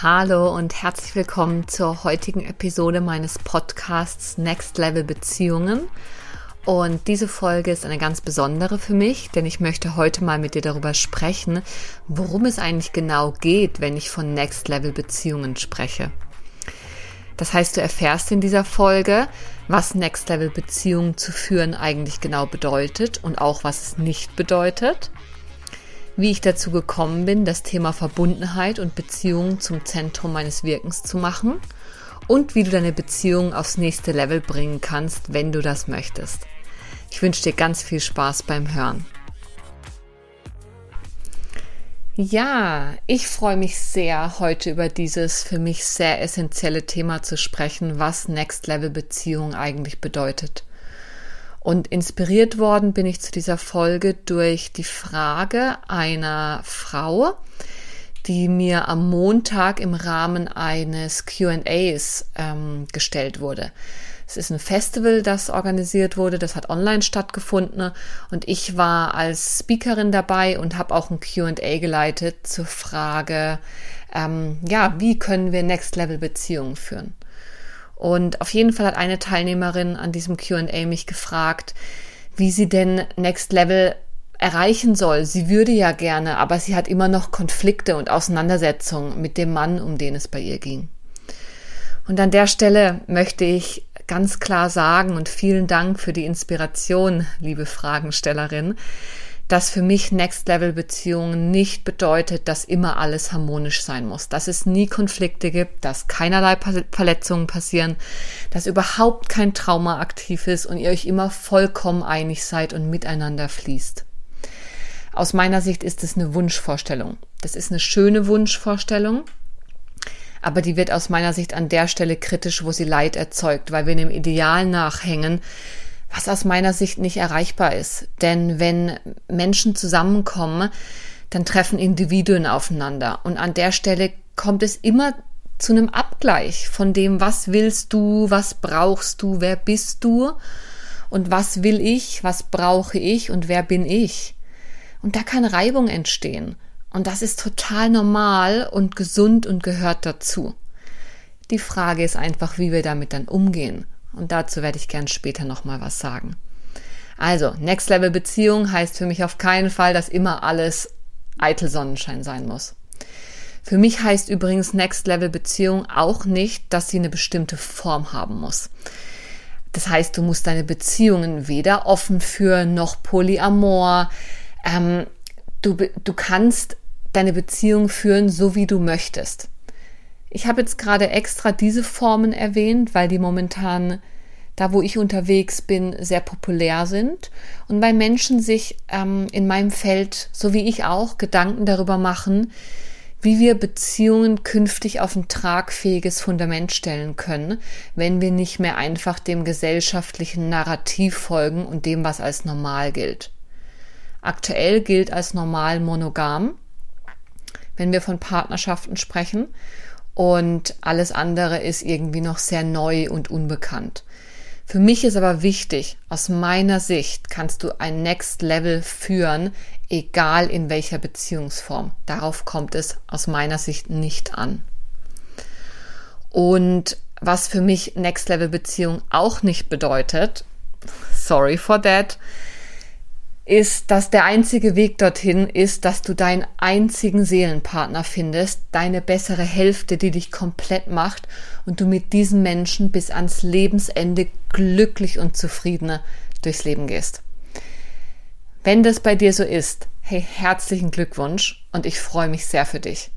Hallo und herzlich willkommen zur heutigen Episode meines Podcasts Next Level Beziehungen. Und diese Folge ist eine ganz besondere für mich, denn ich möchte heute mal mit dir darüber sprechen, worum es eigentlich genau geht, wenn ich von Next Level Beziehungen spreche. Das heißt, du erfährst in dieser Folge, was Next Level Beziehungen zu führen eigentlich genau bedeutet und auch was es nicht bedeutet wie ich dazu gekommen bin, das Thema Verbundenheit und Beziehungen zum Zentrum meines Wirkens zu machen und wie du deine Beziehung aufs nächste Level bringen kannst, wenn du das möchtest. Ich wünsche dir ganz viel Spaß beim Hören. Ja, ich freue mich sehr, heute über dieses für mich sehr essentielle Thema zu sprechen, was Next Level Beziehung eigentlich bedeutet. Und inspiriert worden bin ich zu dieser Folge durch die Frage einer Frau, die mir am Montag im Rahmen eines QAs ähm, gestellt wurde. Es ist ein Festival, das organisiert wurde, das hat online stattgefunden und ich war als Speakerin dabei und habe auch ein QA geleitet zur Frage, ähm, ja, wie können wir Next Level Beziehungen führen? Und auf jeden Fall hat eine Teilnehmerin an diesem QA mich gefragt, wie sie denn Next Level erreichen soll. Sie würde ja gerne, aber sie hat immer noch Konflikte und Auseinandersetzungen mit dem Mann, um den es bei ihr ging. Und an der Stelle möchte ich ganz klar sagen und vielen Dank für die Inspiration, liebe Fragenstellerin, dass für mich Next Level Beziehungen nicht bedeutet, dass immer alles harmonisch sein muss, dass es nie Konflikte gibt, dass keinerlei Verletzungen passieren, dass überhaupt kein Trauma aktiv ist und ihr euch immer vollkommen einig seid und miteinander fließt. Aus meiner Sicht ist es eine Wunschvorstellung. Das ist eine schöne Wunschvorstellung, aber die wird aus meiner Sicht an der Stelle kritisch, wo sie Leid erzeugt, weil wir dem Ideal nachhängen, was aus meiner Sicht nicht erreichbar ist. Denn wenn Menschen zusammenkommen, dann treffen Individuen aufeinander. Und an der Stelle kommt es immer zu einem Abgleich von dem, was willst du, was brauchst du, wer bist du und was will ich, was brauche ich und wer bin ich. Und da kann Reibung entstehen. Und das ist total normal und gesund und gehört dazu. Die Frage ist einfach, wie wir damit dann umgehen. Und dazu werde ich gern später nochmal was sagen. Also, Next Level Beziehung heißt für mich auf keinen Fall, dass immer alles eitel Sonnenschein sein muss. Für mich heißt übrigens Next Level Beziehung auch nicht, dass sie eine bestimmte Form haben muss. Das heißt, du musst deine Beziehungen weder offen führen noch polyamor. Ähm, du, du kannst deine Beziehung führen, so wie du möchtest. Ich habe jetzt gerade extra diese Formen erwähnt, weil die momentan da, wo ich unterwegs bin, sehr populär sind und weil Menschen sich ähm, in meinem Feld, so wie ich auch, Gedanken darüber machen, wie wir Beziehungen künftig auf ein tragfähiges Fundament stellen können, wenn wir nicht mehr einfach dem gesellschaftlichen Narrativ folgen und dem, was als normal gilt. Aktuell gilt als normal monogam, wenn wir von Partnerschaften sprechen und alles andere ist irgendwie noch sehr neu und unbekannt. Für mich ist aber wichtig, aus meiner Sicht kannst du ein Next Level führen, egal in welcher Beziehungsform. Darauf kommt es aus meiner Sicht nicht an. Und was für mich Next Level Beziehung auch nicht bedeutet, sorry for that, ist, dass der einzige Weg dorthin ist, dass du deinen einzigen Seelenpartner findest, deine bessere Hälfte, die dich komplett macht und du mit diesem Menschen bis ans Lebensende glücklich und zufrieden durchs Leben gehst. Wenn das bei dir so ist, hey, herzlichen Glückwunsch und ich freue mich sehr für dich.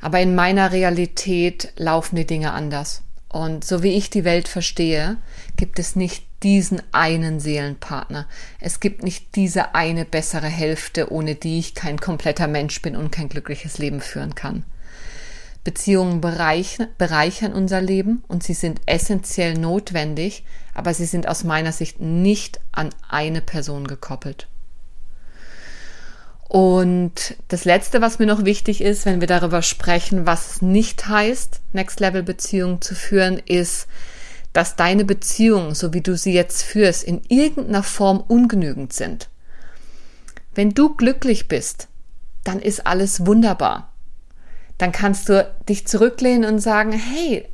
Aber in meiner Realität laufen die Dinge anders. Und so wie ich die Welt verstehe, gibt es nicht diesen einen Seelenpartner. Es gibt nicht diese eine bessere Hälfte, ohne die ich kein kompletter Mensch bin und kein glückliches Leben führen kann. Beziehungen bereichern, bereichern unser Leben und sie sind essentiell notwendig, aber sie sind aus meiner Sicht nicht an eine Person gekoppelt. Und das Letzte, was mir noch wichtig ist, wenn wir darüber sprechen, was es nicht heißt, Next-Level-Beziehungen zu führen, ist, dass deine Beziehungen, so wie du sie jetzt führst, in irgendeiner Form ungenügend sind. Wenn du glücklich bist, dann ist alles wunderbar. Dann kannst du dich zurücklehnen und sagen, hey,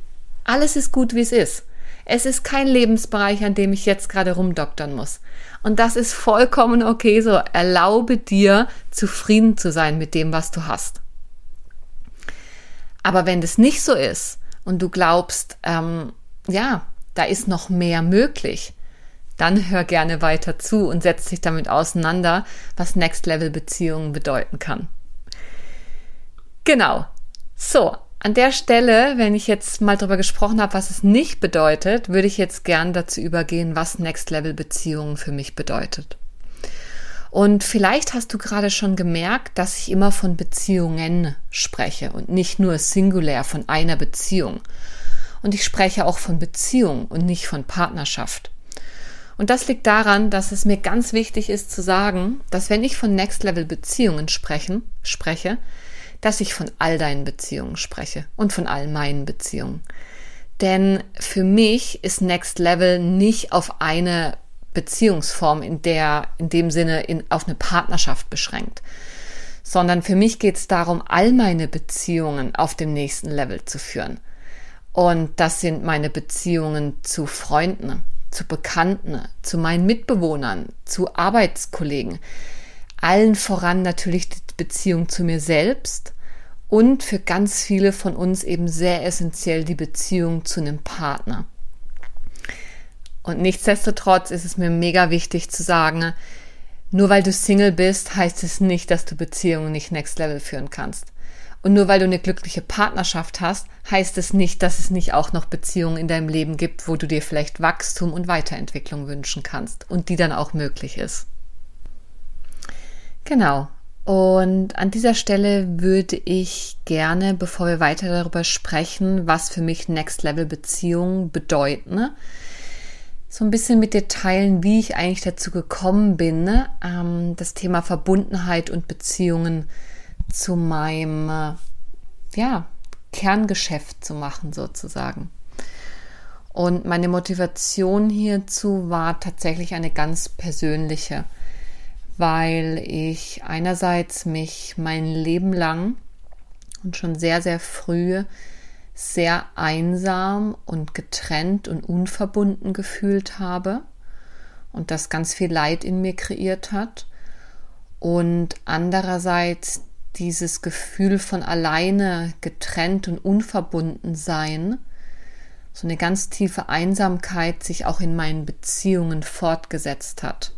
alles ist gut, wie es ist. Es ist kein Lebensbereich, an dem ich jetzt gerade rumdoktern muss. Und das ist vollkommen okay so. Erlaube dir, zufrieden zu sein mit dem, was du hast. Aber wenn das nicht so ist und du glaubst, ähm, ja, da ist noch mehr möglich, dann hör gerne weiter zu und setz dich damit auseinander, was Next Level Beziehungen bedeuten kann. Genau. So, an der Stelle, wenn ich jetzt mal darüber gesprochen habe, was es nicht bedeutet, würde ich jetzt gern dazu übergehen, was Next Level Beziehungen für mich bedeutet. Und vielleicht hast du gerade schon gemerkt, dass ich immer von Beziehungen spreche und nicht nur singulär von einer Beziehung. Und ich spreche auch von Beziehung und nicht von Partnerschaft. Und das liegt daran, dass es mir ganz wichtig ist zu sagen, dass wenn ich von Next Level Beziehungen sprechen, spreche, dass ich von all deinen Beziehungen spreche und von all meinen Beziehungen. Denn für mich ist Next Level nicht auf eine Beziehungsform in der, in dem Sinne, in, auf eine Partnerschaft beschränkt, sondern für mich geht es darum, all meine Beziehungen auf dem nächsten Level zu führen. Und das sind meine Beziehungen zu Freunden, zu Bekannten, zu meinen Mitbewohnern, zu Arbeitskollegen. Allen voran natürlich die Beziehung zu mir selbst und für ganz viele von uns eben sehr essentiell die Beziehung zu einem Partner. Und nichtsdestotrotz ist es mir mega wichtig zu sagen, nur weil du Single bist, heißt es nicht, dass du Beziehungen nicht Next Level führen kannst. Und nur weil du eine glückliche Partnerschaft hast, heißt es nicht, dass es nicht auch noch Beziehungen in deinem Leben gibt, wo du dir vielleicht Wachstum und Weiterentwicklung wünschen kannst und die dann auch möglich ist. Genau. Und an dieser Stelle würde ich gerne, bevor wir weiter darüber sprechen, was für mich Next Level Beziehungen bedeuten, so ein bisschen mit dir teilen, wie ich eigentlich dazu gekommen bin, ähm, das Thema Verbundenheit und Beziehungen zu meinem, äh, ja, Kerngeschäft zu machen sozusagen. Und meine Motivation hierzu war tatsächlich eine ganz persönliche weil ich einerseits mich mein Leben lang und schon sehr, sehr früh sehr einsam und getrennt und unverbunden gefühlt habe und das ganz viel Leid in mir kreiert hat und andererseits dieses Gefühl von alleine getrennt und unverbunden sein, so eine ganz tiefe Einsamkeit sich auch in meinen Beziehungen fortgesetzt hat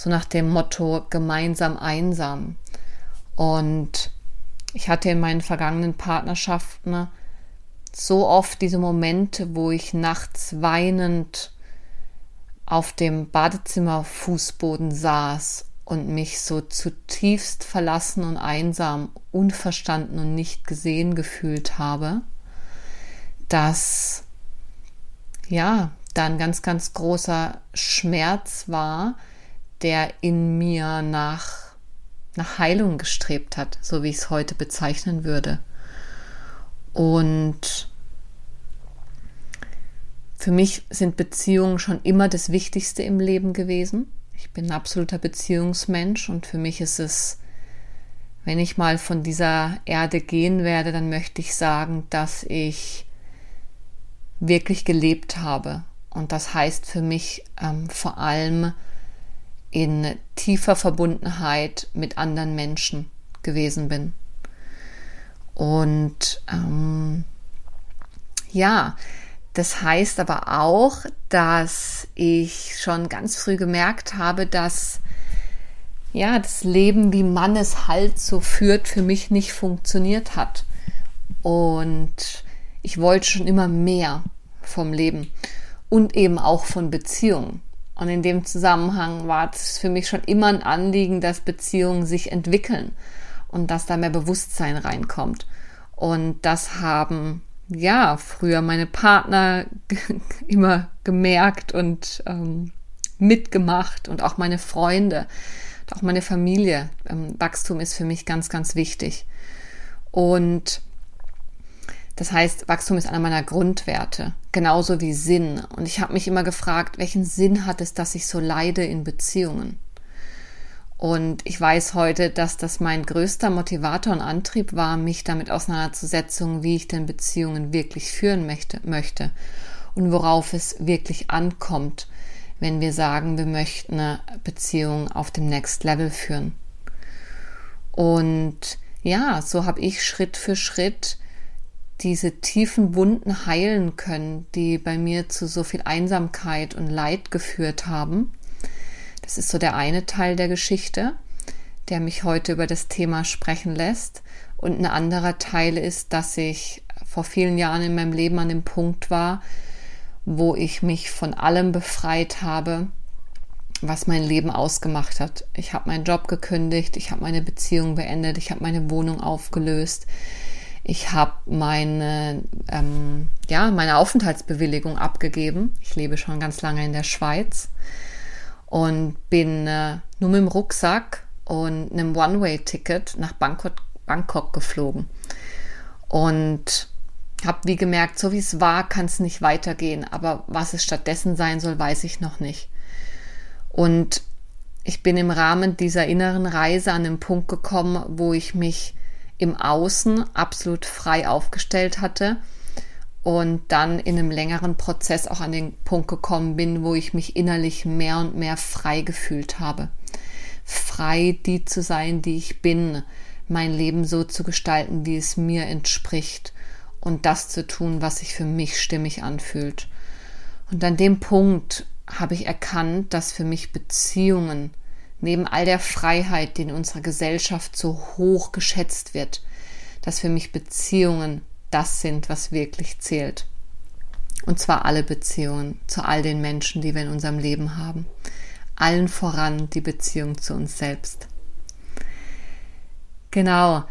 so nach dem Motto gemeinsam einsam. Und ich hatte in meinen vergangenen Partnerschaften so oft diese Momente, wo ich nachts weinend auf dem Badezimmerfußboden saß und mich so zutiefst verlassen und einsam, unverstanden und nicht gesehen gefühlt habe, dass ja, da ein ganz, ganz großer Schmerz war, der in mir nach, nach Heilung gestrebt hat, so wie ich es heute bezeichnen würde. Und für mich sind Beziehungen schon immer das Wichtigste im Leben gewesen. Ich bin ein absoluter Beziehungsmensch und für mich ist es, wenn ich mal von dieser Erde gehen werde, dann möchte ich sagen, dass ich wirklich gelebt habe. Und das heißt für mich ähm, vor allem in tiefer Verbundenheit mit anderen Menschen gewesen bin. Und ähm, ja, das heißt aber auch, dass ich schon ganz früh gemerkt habe, dass ja, das Leben, wie man es halt so führt, für mich nicht funktioniert hat. Und ich wollte schon immer mehr vom Leben und eben auch von Beziehungen. Und in dem Zusammenhang war es für mich schon immer ein Anliegen, dass Beziehungen sich entwickeln und dass da mehr Bewusstsein reinkommt. Und das haben ja früher meine Partner immer gemerkt und ähm, mitgemacht und auch meine Freunde, auch meine Familie. Ähm, Wachstum ist für mich ganz, ganz wichtig. Und das heißt, Wachstum ist einer meiner Grundwerte, genauso wie Sinn. Und ich habe mich immer gefragt, welchen Sinn hat es, dass ich so leide in Beziehungen? Und ich weiß heute, dass das mein größter Motivator und Antrieb war, mich damit auseinanderzusetzen, wie ich denn Beziehungen wirklich führen möchte, möchte und worauf es wirklich ankommt, wenn wir sagen, wir möchten eine Beziehung auf dem Next Level führen. Und ja, so habe ich Schritt für Schritt diese tiefen Wunden heilen können, die bei mir zu so viel Einsamkeit und Leid geführt haben. Das ist so der eine Teil der Geschichte, der mich heute über das Thema sprechen lässt. Und ein anderer Teil ist, dass ich vor vielen Jahren in meinem Leben an dem Punkt war, wo ich mich von allem befreit habe, was mein Leben ausgemacht hat. Ich habe meinen Job gekündigt, ich habe meine Beziehung beendet, ich habe meine Wohnung aufgelöst, ich habe meine, ähm, ja, meine Aufenthaltsbewilligung abgegeben. Ich lebe schon ganz lange in der Schweiz und bin äh, nur mit dem Rucksack und einem One-Way-Ticket nach Bangkok, Bangkok geflogen. Und habe wie gemerkt, so wie es war, kann es nicht weitergehen. Aber was es stattdessen sein soll, weiß ich noch nicht. Und ich bin im Rahmen dieser inneren Reise an den Punkt gekommen, wo ich mich im Außen absolut frei aufgestellt hatte und dann in einem längeren Prozess auch an den Punkt gekommen bin, wo ich mich innerlich mehr und mehr frei gefühlt habe. Frei, die zu sein, die ich bin, mein Leben so zu gestalten, wie es mir entspricht und das zu tun, was sich für mich stimmig anfühlt. Und an dem Punkt habe ich erkannt, dass für mich Beziehungen neben all der Freiheit, die in unserer Gesellschaft so hoch geschätzt wird, dass für mich Beziehungen das sind, was wirklich zählt. Und zwar alle Beziehungen zu all den Menschen, die wir in unserem Leben haben. Allen voran die Beziehung zu uns selbst. Genau.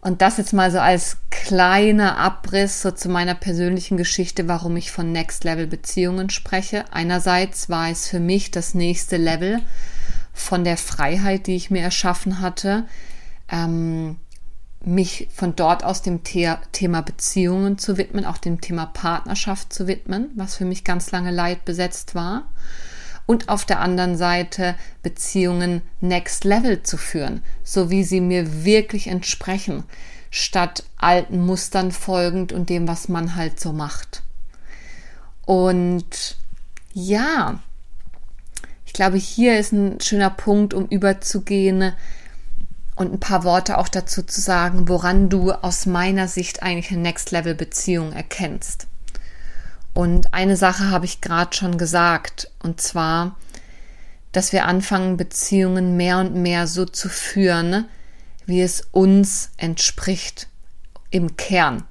Und das jetzt mal so als kleiner Abriss so zu meiner persönlichen Geschichte, warum ich von Next Level Beziehungen spreche. Einerseits war es für mich das nächste Level, von der Freiheit, die ich mir erschaffen hatte, ähm, mich von dort aus dem The Thema Beziehungen zu widmen, auch dem Thema Partnerschaft zu widmen, was für mich ganz lange Leid besetzt war. Und auf der anderen Seite Beziehungen next level zu führen, so wie sie mir wirklich entsprechen, statt alten Mustern folgend und dem, was man halt so macht. Und ja, ich glaube, hier ist ein schöner Punkt, um überzugehen und ein paar Worte auch dazu zu sagen, woran du aus meiner Sicht eigentlich eine Next-Level-Beziehung erkennst. Und eine Sache habe ich gerade schon gesagt, und zwar, dass wir anfangen, Beziehungen mehr und mehr so zu führen, wie es uns entspricht im Kern.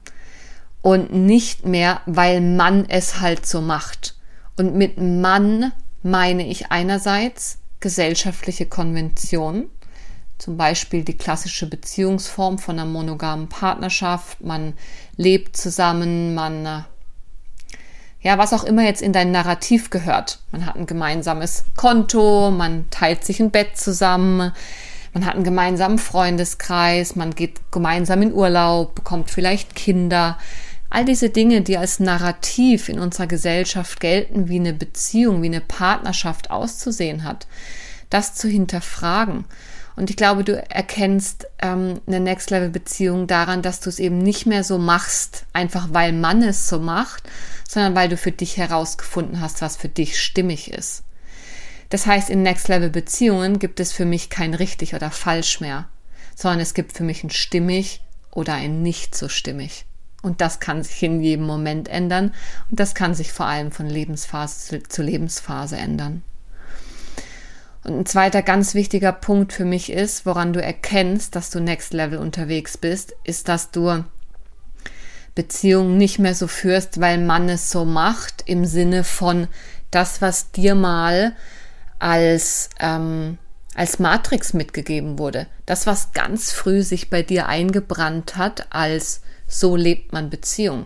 Und nicht mehr, weil man es halt so macht. Und mit Mann meine ich einerseits gesellschaftliche Konventionen, zum Beispiel die klassische Beziehungsform von einer monogamen Partnerschaft, man lebt zusammen, man, äh, ja, was auch immer jetzt in dein Narrativ gehört. Man hat ein gemeinsames Konto, man teilt sich ein Bett zusammen, man hat einen gemeinsamen Freundeskreis, man geht gemeinsam in Urlaub, bekommt vielleicht Kinder. All diese Dinge, die als Narrativ in unserer Gesellschaft gelten, wie eine Beziehung, wie eine Partnerschaft auszusehen hat, das zu hinterfragen. Und ich glaube, du erkennst ähm, eine Next-Level-Beziehung daran, dass du es eben nicht mehr so machst, einfach weil man es so macht, sondern weil du für dich herausgefunden hast, was für dich stimmig ist. Das heißt, in Next-Level-Beziehungen gibt es für mich kein richtig oder falsch mehr, sondern es gibt für mich ein stimmig oder ein nicht so stimmig. Und das kann sich in jedem Moment ändern und das kann sich vor allem von Lebensphase zu Lebensphase ändern. Und ein zweiter ganz wichtiger Punkt für mich ist, woran du erkennst, dass du Next Level unterwegs bist, ist, dass du Beziehungen nicht mehr so führst, weil man es so macht, im Sinne von das, was dir mal als, ähm, als Matrix mitgegeben wurde. Das, was ganz früh sich bei dir eingebrannt hat als So lebt man Beziehung.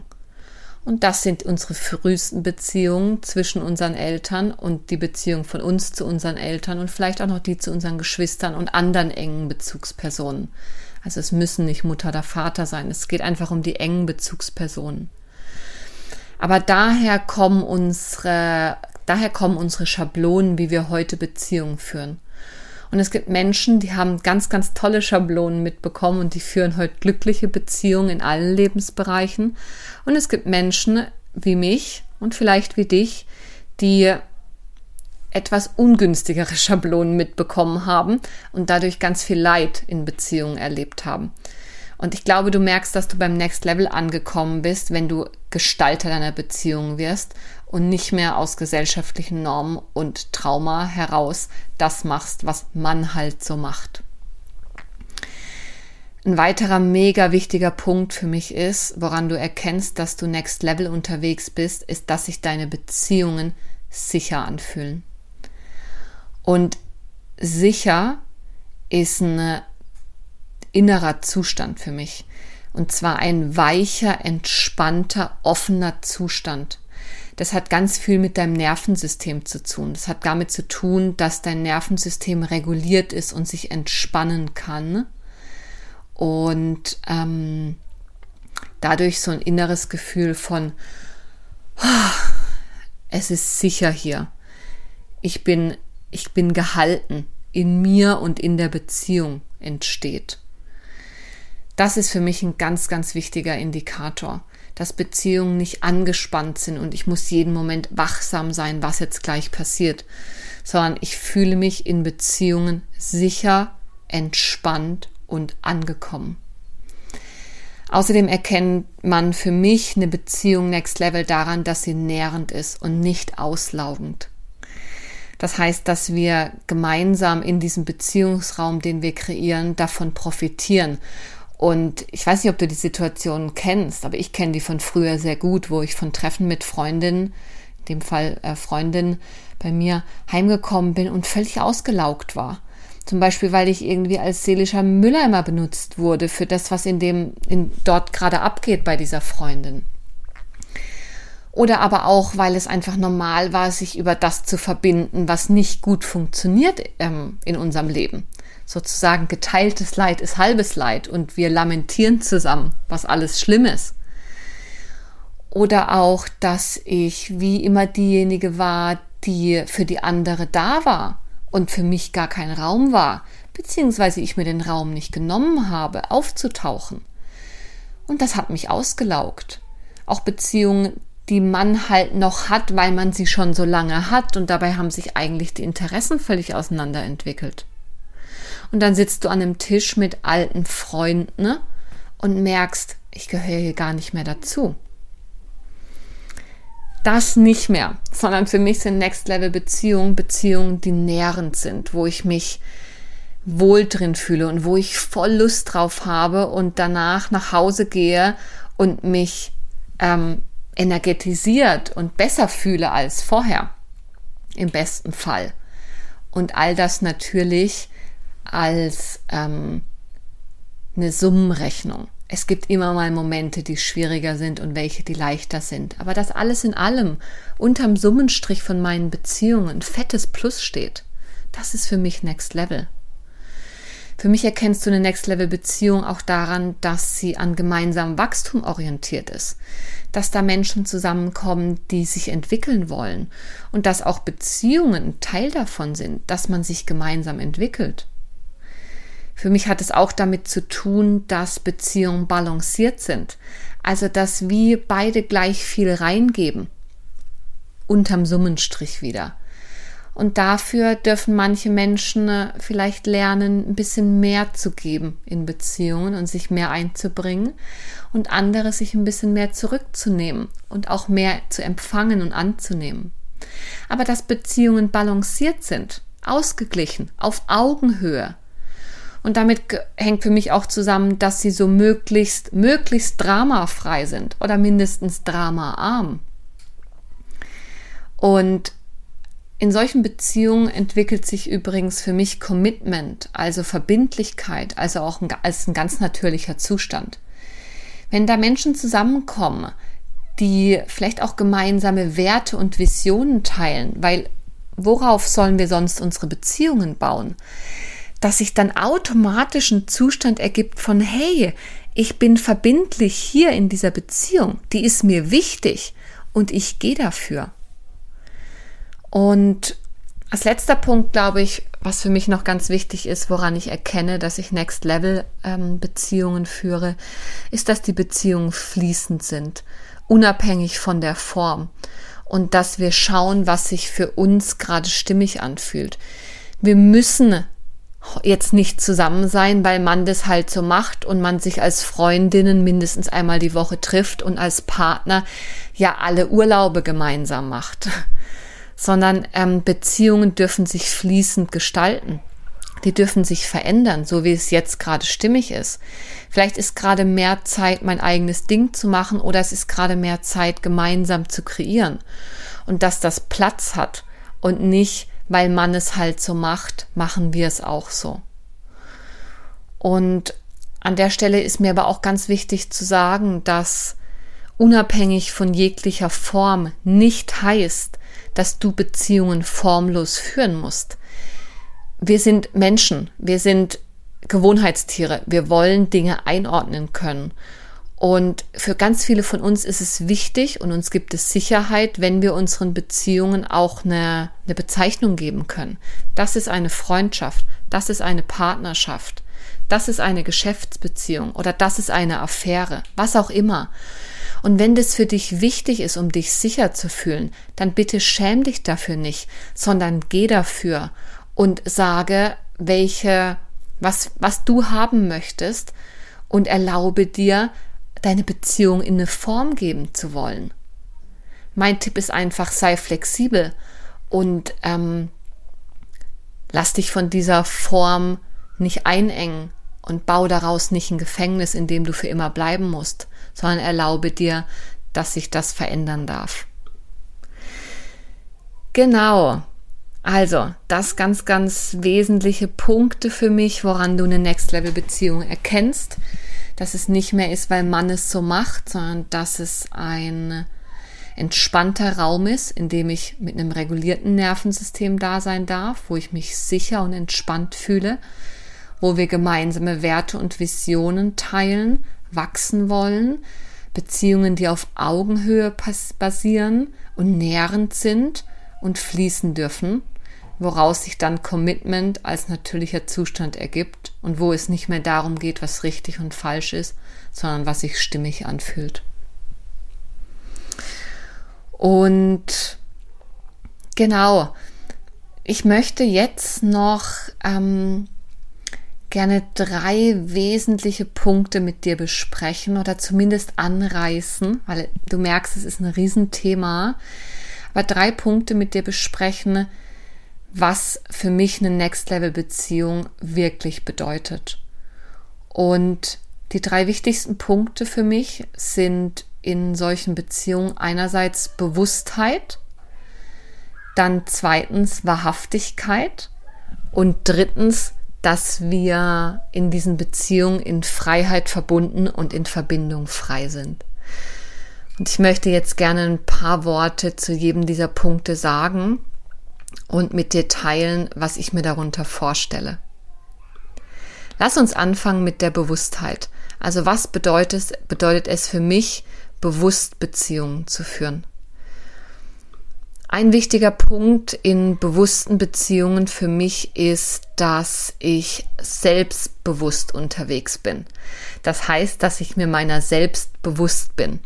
Und das sind unsere frühesten Beziehungen zwischen unseren Eltern und die Beziehung von uns zu unseren Eltern und vielleicht auch noch die zu unseren Geschwistern und anderen engen Bezugspersonen. Also es müssen nicht Mutter oder Vater sein. Es geht einfach um die engen Bezugspersonen. Aber daher kommen unsere, daher kommen unsere Schablonen, wie wir heute Beziehungen führen. Und es gibt Menschen, die haben ganz, ganz tolle Schablonen mitbekommen und die führen heute glückliche Beziehungen in allen Lebensbereichen. Und es gibt Menschen wie mich und vielleicht wie dich, die etwas ungünstigere Schablonen mitbekommen haben und dadurch ganz viel Leid in Beziehungen erlebt haben. Und ich glaube, du merkst, dass du beim Next Level angekommen bist, wenn du Gestalter deiner Beziehung wirst und nicht mehr aus gesellschaftlichen Normen und Trauma heraus das machst, was man halt so macht. Ein weiterer mega wichtiger Punkt für mich ist, woran du erkennst, dass du Next Level unterwegs bist, ist, dass sich deine Beziehungen sicher anfühlen. Und sicher ist ein innerer Zustand für mich. Und zwar ein weicher, entspannter, offener Zustand das hat ganz viel mit deinem Nervensystem zu tun. Das hat damit zu tun, dass dein Nervensystem reguliert ist und sich entspannen kann. Und ähm, dadurch so ein inneres Gefühl von, oh, es ist sicher hier. Ich bin, ich bin gehalten in mir und in der Beziehung entsteht. Das ist für mich ein ganz, ganz wichtiger Indikator dass Beziehungen nicht angespannt sind und ich muss jeden Moment wachsam sein, was jetzt gleich passiert, sondern ich fühle mich in Beziehungen sicher, entspannt und angekommen. Außerdem erkennt man für mich eine Beziehung Next Level daran, dass sie nährend ist und nicht auslaugend. Das heißt, dass wir gemeinsam in diesem Beziehungsraum, den wir kreieren, davon profitieren und ich weiß nicht, ob du die Situation kennst, aber ich kenne die von früher sehr gut, wo ich von Treffen mit Freundinnen, in dem Fall äh, Freundin bei mir, heimgekommen bin und völlig ausgelaugt war. Zum Beispiel, weil ich irgendwie als seelischer Müller immer benutzt wurde für das, was in dem, in, dort gerade abgeht bei dieser Freundin. Oder aber auch, weil es einfach normal war, sich über das zu verbinden, was nicht gut funktioniert ähm, in unserem Leben sozusagen geteiltes Leid ist halbes Leid und wir lamentieren zusammen, was alles schlimm ist. Oder auch, dass ich wie immer diejenige war, die für die andere da war und für mich gar kein Raum war, beziehungsweise ich mir den Raum nicht genommen habe, aufzutauchen. Und das hat mich ausgelaugt. Auch Beziehungen, die man halt noch hat, weil man sie schon so lange hat und dabei haben sich eigentlich die Interessen völlig auseinanderentwickelt. Und dann sitzt du an einem Tisch mit alten Freunden ne? und merkst, ich gehöre hier gar nicht mehr dazu. Das nicht mehr, sondern für mich sind Next Level Beziehungen Beziehungen, die nährend sind, wo ich mich wohl drin fühle und wo ich voll Lust drauf habe und danach nach Hause gehe und mich ähm, energetisiert und besser fühle als vorher. Im besten Fall. Und all das natürlich als ähm, eine Summenrechnung. Es gibt immer mal Momente, die schwieriger sind und welche, die leichter sind. Aber dass alles in allem unterm Summenstrich von meinen Beziehungen ein fettes Plus steht, das ist für mich Next Level. Für mich erkennst du eine Next Level Beziehung auch daran, dass sie an gemeinsamem Wachstum orientiert ist, dass da Menschen zusammenkommen, die sich entwickeln wollen und dass auch Beziehungen Teil davon sind, dass man sich gemeinsam entwickelt. Für mich hat es auch damit zu tun, dass Beziehungen balanciert sind. Also, dass wir beide gleich viel reingeben. Unterm Summenstrich wieder. Und dafür dürfen manche Menschen äh, vielleicht lernen, ein bisschen mehr zu geben in Beziehungen und sich mehr einzubringen und andere sich ein bisschen mehr zurückzunehmen und auch mehr zu empfangen und anzunehmen. Aber dass Beziehungen balanciert sind, ausgeglichen, auf Augenhöhe, und damit hängt für mich auch zusammen, dass sie so möglichst, möglichst dramafrei sind oder mindestens dramaarm. Und in solchen Beziehungen entwickelt sich übrigens für mich Commitment, also Verbindlichkeit, also auch ein, als ein ganz natürlicher Zustand. Wenn da Menschen zusammenkommen, die vielleicht auch gemeinsame Werte und Visionen teilen, weil worauf sollen wir sonst unsere Beziehungen bauen? Dass sich dann automatisch ein Zustand ergibt von, hey, ich bin verbindlich hier in dieser Beziehung, die ist mir wichtig und ich gehe dafür. Und als letzter Punkt, glaube ich, was für mich noch ganz wichtig ist, woran ich erkenne, dass ich Next Level ähm, Beziehungen führe, ist, dass die Beziehungen fließend sind, unabhängig von der Form und dass wir schauen, was sich für uns gerade stimmig anfühlt. Wir müssen jetzt nicht zusammen sein, weil man das halt so macht und man sich als Freundinnen mindestens einmal die Woche trifft und als Partner ja alle Urlaube gemeinsam macht sondern ähm, Beziehungen dürfen sich fließend gestalten. Die dürfen sich verändern, so wie es jetzt gerade stimmig ist. Vielleicht ist gerade mehr Zeit, mein eigenes Ding zu machen oder es ist gerade mehr Zeit, gemeinsam zu kreieren. Und dass das Platz hat und nicht, weil man es halt so macht, machen wir es auch so. Und an der Stelle ist mir aber auch ganz wichtig zu sagen, dass unabhängig von jeglicher Form nicht heißt, dass du Beziehungen formlos führen musst. Wir sind Menschen, wir sind Gewohnheitstiere, wir wollen Dinge einordnen können. Und für ganz viele von uns ist es wichtig und uns gibt es Sicherheit, wenn wir unseren Beziehungen auch eine, eine Bezeichnung geben können. Das ist eine Freundschaft, das ist eine Partnerschaft, das ist eine Geschäftsbeziehung oder das ist eine Affäre, was auch immer. Und wenn das für dich wichtig ist, um dich sicher zu fühlen, dann bitte schäm dich dafür nicht, sondern geh dafür und sage, welche, was, was du haben möchtest und erlaube dir, deine Beziehung in eine Form geben zu wollen. Mein Tipp ist einfach, sei flexibel und ähm, lass dich von dieser Form nicht einengen und bau daraus nicht ein Gefängnis, in dem du für immer bleiben musst, sondern erlaube dir, dass sich das verändern darf. Genau. Also, das ganz, ganz wesentliche Punkte für mich, woran du eine Next-Level-Beziehung erkennst, dass es nicht mehr ist, weil man es so macht, sondern dass es ein entspannter Raum ist, in dem ich mit einem regulierten Nervensystem da sein darf, wo ich mich sicher und entspannt fühle, wo wir gemeinsame Werte und Visionen teilen, wachsen wollen, Beziehungen, die auf Augenhöhe basieren und nährend sind und fließen dürfen, woraus sich dann Commitment als natürlicher Zustand ergibt und wo es nicht mehr darum geht, was richtig und falsch ist, sondern was sich stimmig anfühlt. Und genau, ich möchte jetzt noch ähm, gerne drei wesentliche Punkte mit dir besprechen oder zumindest anreißen, weil du merkst, es ist ein Riesenthema, aber drei Punkte mit dir besprechen, was für mich eine Next-Level-Beziehung wirklich bedeutet. Und die drei wichtigsten Punkte für mich sind in solchen Beziehungen einerseits Bewusstheit, dann zweitens Wahrhaftigkeit und drittens dass wir in diesen Beziehungen in Freiheit verbunden und in Verbindung frei sind. Und ich möchte jetzt gerne ein paar Worte zu jedem dieser Punkte sagen und mit dir teilen, was ich mir darunter vorstelle. Lass uns anfangen mit der Bewusstheit. Also was bedeutet, bedeutet es für mich, bewusst Beziehungen zu führen? Ein wichtiger Punkt in bewussten Beziehungen für mich ist, dass ich selbstbewusst unterwegs bin. Das heißt, dass ich mir meiner selbst bewusst bin.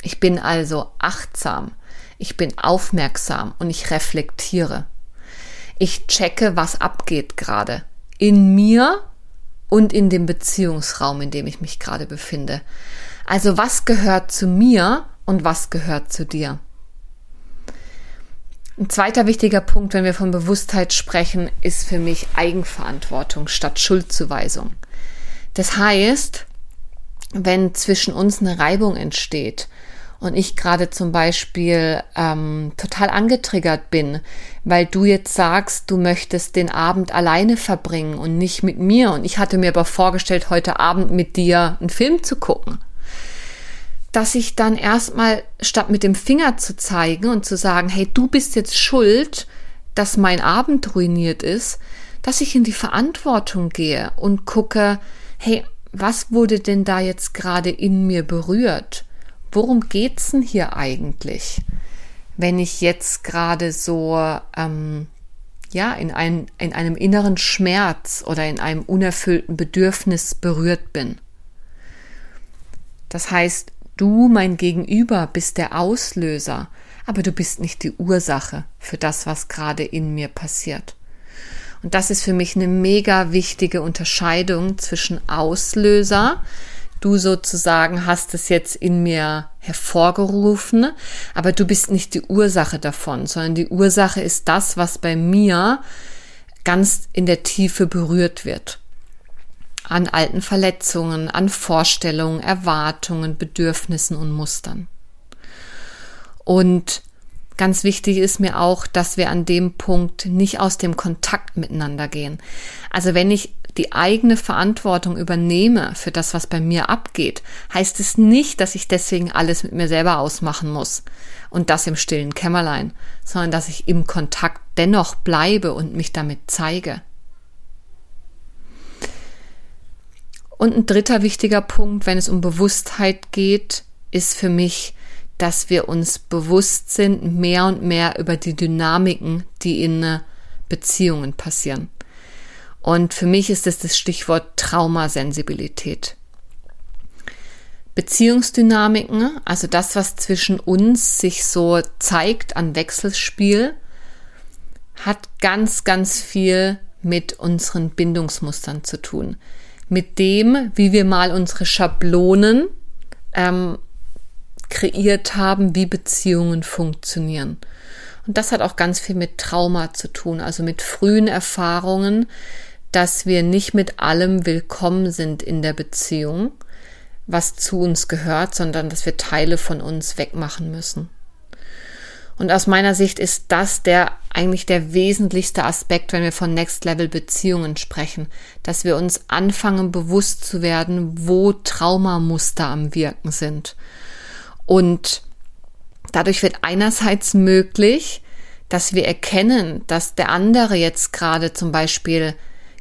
Ich bin also achtsam, ich bin aufmerksam und ich reflektiere. Ich checke, was abgeht gerade in mir und in dem Beziehungsraum, in dem ich mich gerade befinde. Also was gehört zu mir und was gehört zu dir? Ein zweiter wichtiger Punkt, wenn wir von Bewusstheit sprechen, ist für mich Eigenverantwortung statt Schuldzuweisung. Das heißt, wenn zwischen uns eine Reibung entsteht und ich gerade zum Beispiel ähm, total angetriggert bin, weil du jetzt sagst, du möchtest den Abend alleine verbringen und nicht mit mir und ich hatte mir aber vorgestellt, heute Abend mit dir einen Film zu gucken, dass ich dann erstmal, statt mit dem Finger zu zeigen und zu sagen, hey, du bist jetzt schuld, dass mein Abend ruiniert ist, dass ich in die Verantwortung gehe und gucke, hey, was wurde denn da jetzt gerade in mir berührt? Worum geht's denn hier eigentlich? Wenn ich jetzt gerade so ähm, ja in, ein, in einem inneren Schmerz oder in einem unerfüllten Bedürfnis berührt bin. Das heißt, du, mein Gegenüber, bist der Auslöser, aber du bist nicht die Ursache für das, was gerade in mir passiert. Und das ist für mich eine mega wichtige Unterscheidung zwischen Auslöser, du sozusagen hast es jetzt in mir hervorgerufen, aber du bist nicht die Ursache davon, sondern die Ursache ist das, was bei mir ganz in der Tiefe berührt wird. An alten Verletzungen, an Vorstellungen, Erwartungen, Bedürfnissen und Mustern. Und Ganz wichtig ist mir auch, dass wir an dem Punkt nicht aus dem Kontakt miteinander gehen. Also wenn ich die eigene Verantwortung übernehme für das, was bei mir abgeht, heißt es nicht, dass ich deswegen alles mit mir selber ausmachen muss und das im stillen Kämmerlein, sondern dass ich im Kontakt dennoch bleibe und mich damit zeige. Und ein dritter wichtiger Punkt, wenn es um Bewusstheit geht, ist für mich, dass wir uns bewusst sind, mehr und mehr über die Dynamiken, die in äh, Beziehungen passieren. Und für mich ist es das Stichwort Traumasensibilität. Beziehungsdynamiken, also das, was zwischen uns sich so zeigt an Wechselspiel, hat ganz, ganz viel mit unseren Bindungsmustern zu tun. Mit dem, wie wir mal unsere Schablonen ähm, kreiert haben, wie Beziehungen funktionieren. Und das hat auch ganz viel mit Trauma zu tun, also mit frühen Erfahrungen, dass wir nicht mit allem willkommen sind in der Beziehung, was zu uns gehört, sondern dass wir Teile von uns wegmachen müssen. Und aus meiner Sicht ist das der eigentlich der wesentlichste Aspekt, wenn wir von Next Level Beziehungen sprechen, dass wir uns anfangen bewusst zu werden, wo Traumamuster am Wirken sind und dadurch wird einerseits möglich, dass wir erkennen, dass der andere jetzt gerade zum Beispiel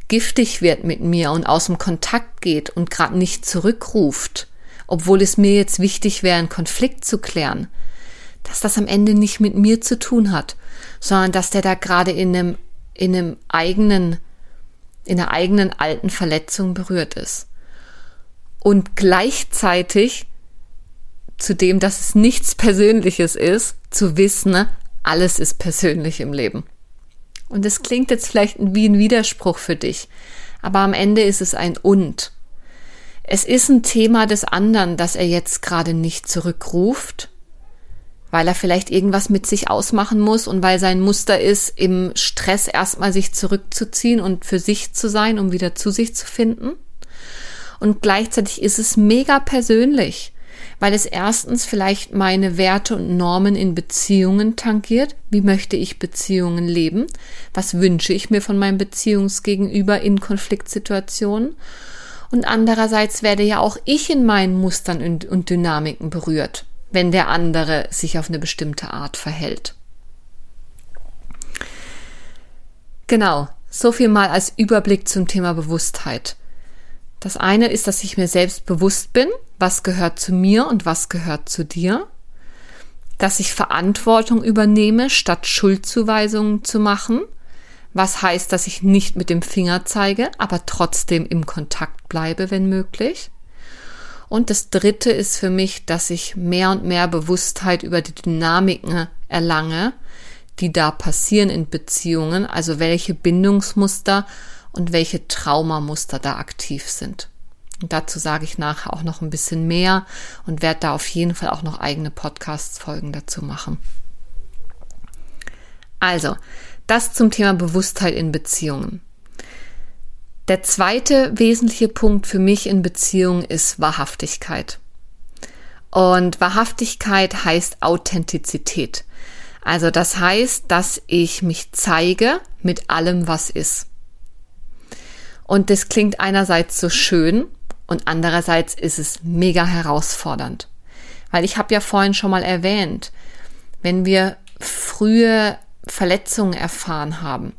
giftig wird mit mir und aus dem Kontakt geht und gerade nicht zurückruft, obwohl es mir jetzt wichtig wäre, einen Konflikt zu klären, dass das am Ende nicht mit mir zu tun hat, sondern dass der da gerade in einem, in einem eigenen, in einer eigenen alten Verletzung berührt ist. Und gleichzeitig zu dem, dass es nichts Persönliches ist, zu wissen, alles ist persönlich im Leben. Und es klingt jetzt vielleicht wie ein Widerspruch für dich, aber am Ende ist es ein Und. Es ist ein Thema des anderen, dass er jetzt gerade nicht zurückruft, weil er vielleicht irgendwas mit sich ausmachen muss und weil sein Muster ist, im Stress erstmal sich zurückzuziehen und für sich zu sein, um wieder zu sich zu finden. Und gleichzeitig ist es mega persönlich weil es erstens vielleicht meine Werte und Normen in Beziehungen tangiert. Wie möchte ich Beziehungen leben? Was wünsche ich mir von meinem Beziehungsgegenüber in Konfliktsituationen? Und andererseits werde ja auch ich in meinen Mustern und Dynamiken berührt, wenn der andere sich auf eine bestimmte Art verhält. Genau, so viel mal als Überblick zum Thema Bewusstheit. Das eine ist, dass ich mir selbst bewusst bin, was gehört zu mir und was gehört zu dir, dass ich Verantwortung übernehme, statt Schuldzuweisungen zu machen, was heißt, dass ich nicht mit dem Finger zeige, aber trotzdem im Kontakt bleibe, wenn möglich. Und das Dritte ist für mich, dass ich mehr und mehr Bewusstheit über die Dynamiken erlange, die da passieren in Beziehungen, also welche Bindungsmuster und welche Traumamuster da aktiv sind. Und dazu sage ich nachher auch noch ein bisschen mehr und werde da auf jeden Fall auch noch eigene Podcast-Folgen dazu machen. Also, das zum Thema Bewusstheit in Beziehungen. Der zweite wesentliche Punkt für mich in Beziehungen ist Wahrhaftigkeit. Und Wahrhaftigkeit heißt Authentizität. Also das heißt, dass ich mich zeige mit allem, was ist. Und das klingt einerseits so schön und andererseits ist es mega herausfordernd. Weil ich habe ja vorhin schon mal erwähnt, wenn wir frühe Verletzungen erfahren haben,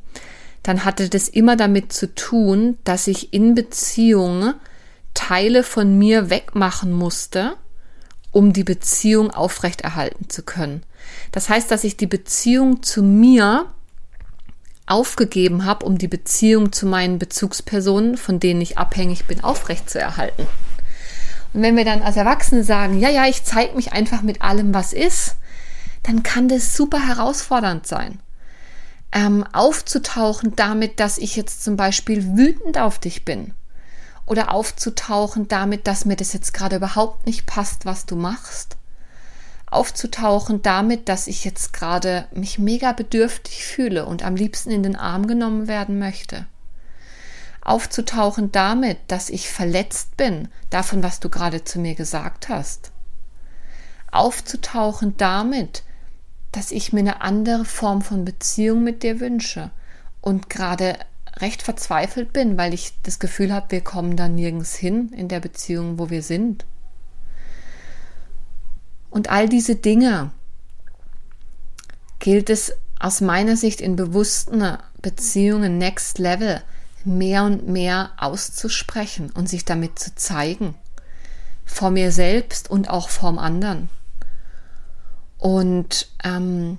dann hatte das immer damit zu tun, dass ich in Beziehungen Teile von mir wegmachen musste, um die Beziehung aufrechterhalten zu können. Das heißt, dass ich die Beziehung zu mir aufgegeben habe, um die Beziehung zu meinen Bezugspersonen, von denen ich abhängig bin, aufrechtzuerhalten. Und wenn wir dann als Erwachsene sagen, ja, ja, ich zeige mich einfach mit allem, was ist, dann kann das super herausfordernd sein. Ähm, aufzutauchen damit, dass ich jetzt zum Beispiel wütend auf dich bin. Oder aufzutauchen damit, dass mir das jetzt gerade überhaupt nicht passt, was du machst. Aufzutauchen damit, dass ich jetzt gerade mich mega bedürftig fühle und am liebsten in den Arm genommen werden möchte aufzutauchen damit, dass ich verletzt bin davon, was du gerade zu mir gesagt hast. Aufzutauchen damit, dass ich mir eine andere Form von Beziehung mit dir wünsche und gerade recht verzweifelt bin, weil ich das Gefühl habe, wir kommen da nirgends hin in der Beziehung, wo wir sind. Und all diese Dinge gilt es aus meiner Sicht in bewussten Beziehungen Next Level mehr und mehr auszusprechen und sich damit zu zeigen. Vor mir selbst und auch vorm anderen. Und ähm,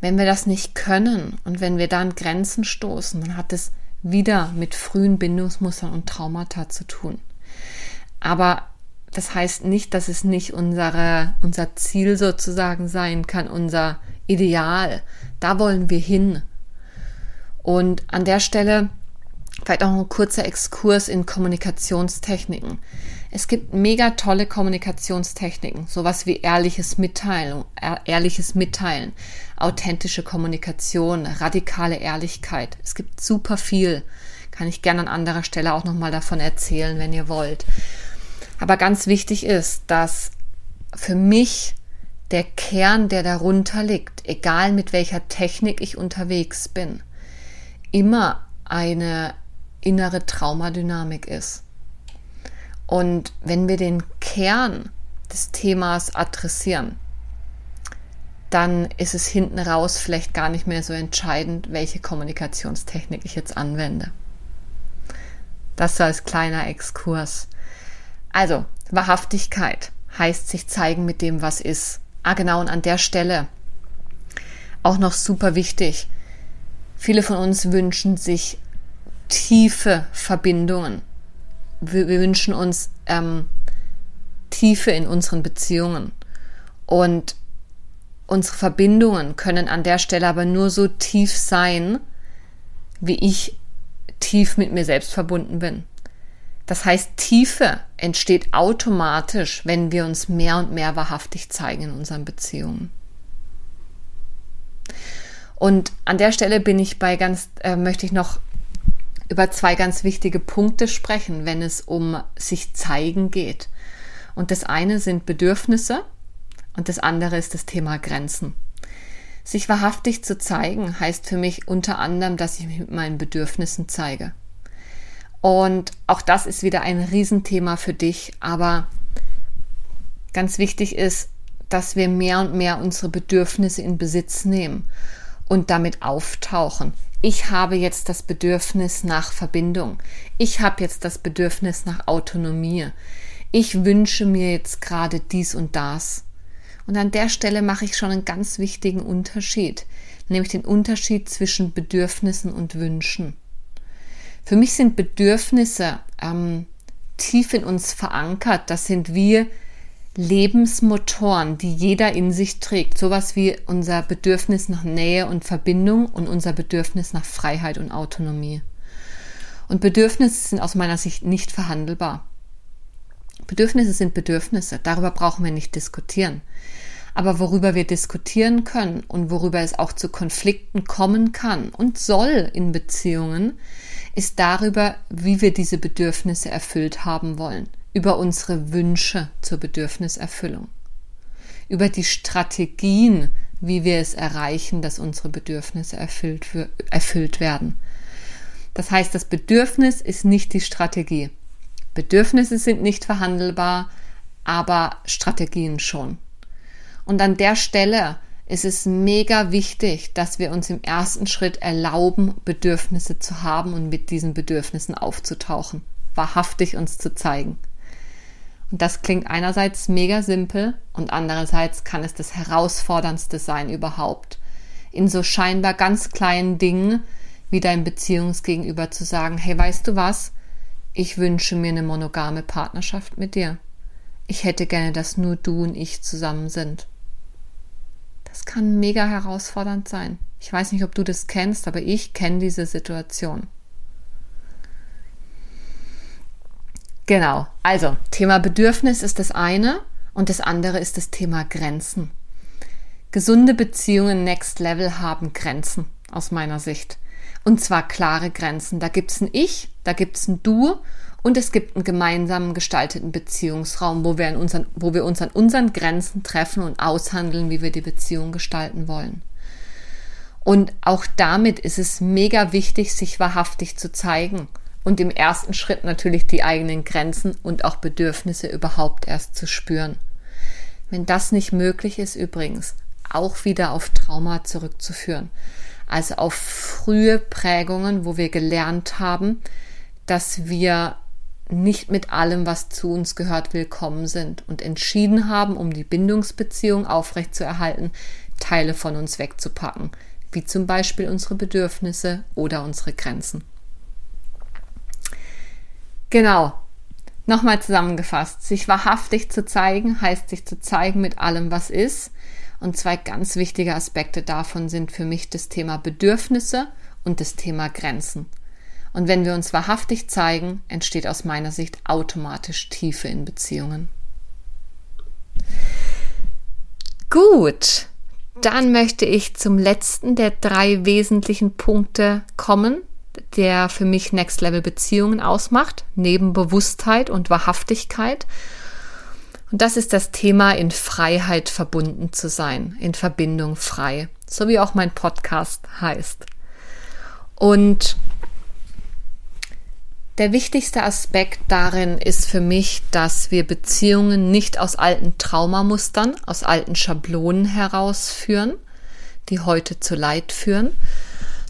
wenn wir das nicht können und wenn wir dann Grenzen stoßen, dann hat es wieder mit frühen Bindungsmustern und Traumata zu tun. Aber das heißt nicht, dass es nicht unsere, unser Ziel sozusagen sein kann, unser Ideal. Da wollen wir hin. Und an der Stelle Vielleicht auch ein kurzer Exkurs in Kommunikationstechniken. Es gibt mega tolle Kommunikationstechniken, sowas wie ehrliches Mitteilen, ehrliches Mitteilen, authentische Kommunikation, radikale Ehrlichkeit. Es gibt super viel. Kann ich gerne an anderer Stelle auch nochmal davon erzählen, wenn ihr wollt. Aber ganz wichtig ist, dass für mich der Kern, der darunter liegt, egal mit welcher Technik ich unterwegs bin, immer eine innere Traumadynamik ist. Und wenn wir den Kern des Themas adressieren, dann ist es hinten raus vielleicht gar nicht mehr so entscheidend, welche Kommunikationstechnik ich jetzt anwende. Das so als kleiner Exkurs. Also, Wahrhaftigkeit heißt sich zeigen mit dem, was ist. Ah, genau, und an der Stelle auch noch super wichtig. Viele von uns wünschen sich tiefe Verbindungen. Wir, wir wünschen uns ähm, Tiefe in unseren Beziehungen. Und unsere Verbindungen können an der Stelle aber nur so tief sein, wie ich tief mit mir selbst verbunden bin. Das heißt, Tiefe entsteht automatisch, wenn wir uns mehr und mehr wahrhaftig zeigen in unseren Beziehungen. Und an der Stelle bin ich bei ganz, äh, möchte ich noch über zwei ganz wichtige Punkte sprechen, wenn es um sich zeigen geht. Und das eine sind Bedürfnisse und das andere ist das Thema Grenzen. Sich wahrhaftig zu zeigen heißt für mich unter anderem, dass ich mich mit meinen Bedürfnissen zeige. Und auch das ist wieder ein Riesenthema für dich, aber ganz wichtig ist, dass wir mehr und mehr unsere Bedürfnisse in Besitz nehmen und damit auftauchen ich habe jetzt das Bedürfnis nach Verbindung. Ich habe jetzt das Bedürfnis nach Autonomie. Ich wünsche mir jetzt gerade dies und das. Und an der Stelle mache ich schon einen ganz wichtigen Unterschied, nämlich den Unterschied zwischen Bedürfnissen und Wünschen. Für mich sind Bedürfnisse ähm, tief in uns verankert. Das sind wir, Lebensmotoren, die jeder in sich trägt. Sowas wie unser Bedürfnis nach Nähe und Verbindung und unser Bedürfnis nach Freiheit und Autonomie. Und Bedürfnisse sind aus meiner Sicht nicht verhandelbar. Bedürfnisse sind Bedürfnisse, darüber brauchen wir nicht diskutieren. Aber worüber wir diskutieren können und worüber es auch zu Konflikten kommen kann und soll in Beziehungen, ist darüber, wie wir diese Bedürfnisse erfüllt haben wollen über unsere Wünsche zur Bedürfniserfüllung, über die Strategien, wie wir es erreichen, dass unsere Bedürfnisse erfüllt, erfüllt werden. Das heißt, das Bedürfnis ist nicht die Strategie. Bedürfnisse sind nicht verhandelbar, aber Strategien schon. Und an der Stelle ist es mega wichtig, dass wir uns im ersten Schritt erlauben, Bedürfnisse zu haben und mit diesen Bedürfnissen aufzutauchen, wahrhaftig uns zu zeigen. Und das klingt einerseits mega simpel und andererseits kann es das herausforderndste sein überhaupt. In so scheinbar ganz kleinen Dingen wie dein Beziehungsgegenüber zu sagen, hey, weißt du was? Ich wünsche mir eine monogame Partnerschaft mit dir. Ich hätte gerne, dass nur du und ich zusammen sind. Das kann mega herausfordernd sein. Ich weiß nicht, ob du das kennst, aber ich kenne diese Situation. Genau. Also, Thema Bedürfnis ist das eine und das andere ist das Thema Grenzen. Gesunde Beziehungen Next Level haben Grenzen aus meiner Sicht. Und zwar klare Grenzen. Da gibt es ein Ich, da gibt es ein Du und es gibt einen gemeinsam gestalteten Beziehungsraum, wo wir, unseren, wo wir uns an unseren Grenzen treffen und aushandeln, wie wir die Beziehung gestalten wollen. Und auch damit ist es mega wichtig, sich wahrhaftig zu zeigen und im ersten Schritt natürlich die eigenen Grenzen und auch Bedürfnisse überhaupt erst zu spüren. Wenn das nicht möglich ist, übrigens auch wieder auf Trauma zurückzuführen. Also auf frühe Prägungen, wo wir gelernt haben, dass wir nicht mit allem, was zu uns gehört, willkommen sind und entschieden haben, um die Bindungsbeziehung aufrechtzuerhalten, Teile von uns wegzupacken, wie zum Beispiel unsere Bedürfnisse oder unsere Grenzen. Genau. Nochmal zusammengefasst. Sich wahrhaftig zu zeigen heißt sich zu zeigen mit allem, was ist. Und zwei ganz wichtige Aspekte davon sind für mich das Thema Bedürfnisse und das Thema Grenzen. Und wenn wir uns wahrhaftig zeigen, entsteht aus meiner Sicht automatisch Tiefe in Beziehungen. Gut, dann möchte ich zum letzten der drei wesentlichen Punkte kommen, der für mich Next Level Beziehungen ausmacht, neben Bewusstheit und Wahrhaftigkeit. Und das ist das Thema, in Freiheit verbunden zu sein, in Verbindung frei, so wie auch mein Podcast heißt. Und der wichtigste Aspekt darin ist für mich, dass wir Beziehungen nicht aus alten Traumamustern, aus alten Schablonen herausführen, die heute zu Leid führen,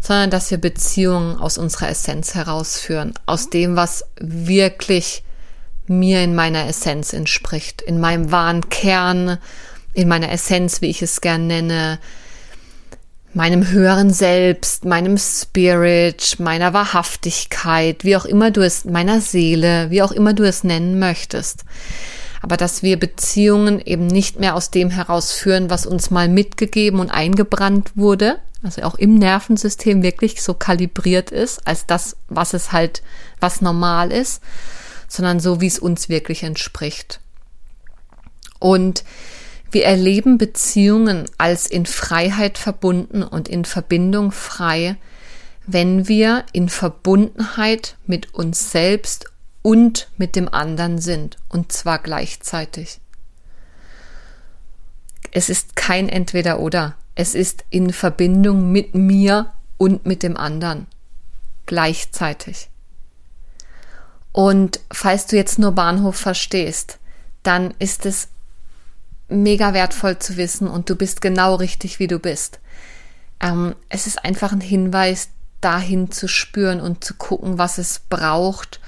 sondern dass wir Beziehungen aus unserer Essenz herausführen, aus dem, was wirklich mir in meiner Essenz entspricht, in meinem wahren Kern, in meiner Essenz, wie ich es gern nenne, meinem höheren Selbst, meinem Spirit, meiner Wahrhaftigkeit, wie auch immer du es, meiner Seele, wie auch immer du es nennen möchtest. Aber dass wir Beziehungen eben nicht mehr aus dem herausführen, was uns mal mitgegeben und eingebrannt wurde, also auch im Nervensystem wirklich so kalibriert ist, als das, was es halt, was normal ist, sondern so, wie es uns wirklich entspricht. Und wir erleben Beziehungen als in Freiheit verbunden und in Verbindung frei, wenn wir in Verbundenheit mit uns selbst und mit dem anderen sind, und zwar gleichzeitig. Es ist kein Entweder oder. Es ist in Verbindung mit mir und mit dem anderen gleichzeitig. Und falls du jetzt nur Bahnhof verstehst, dann ist es mega wertvoll zu wissen und du bist genau richtig, wie du bist. Ähm, es ist einfach ein Hinweis, dahin zu spüren und zu gucken, was es braucht,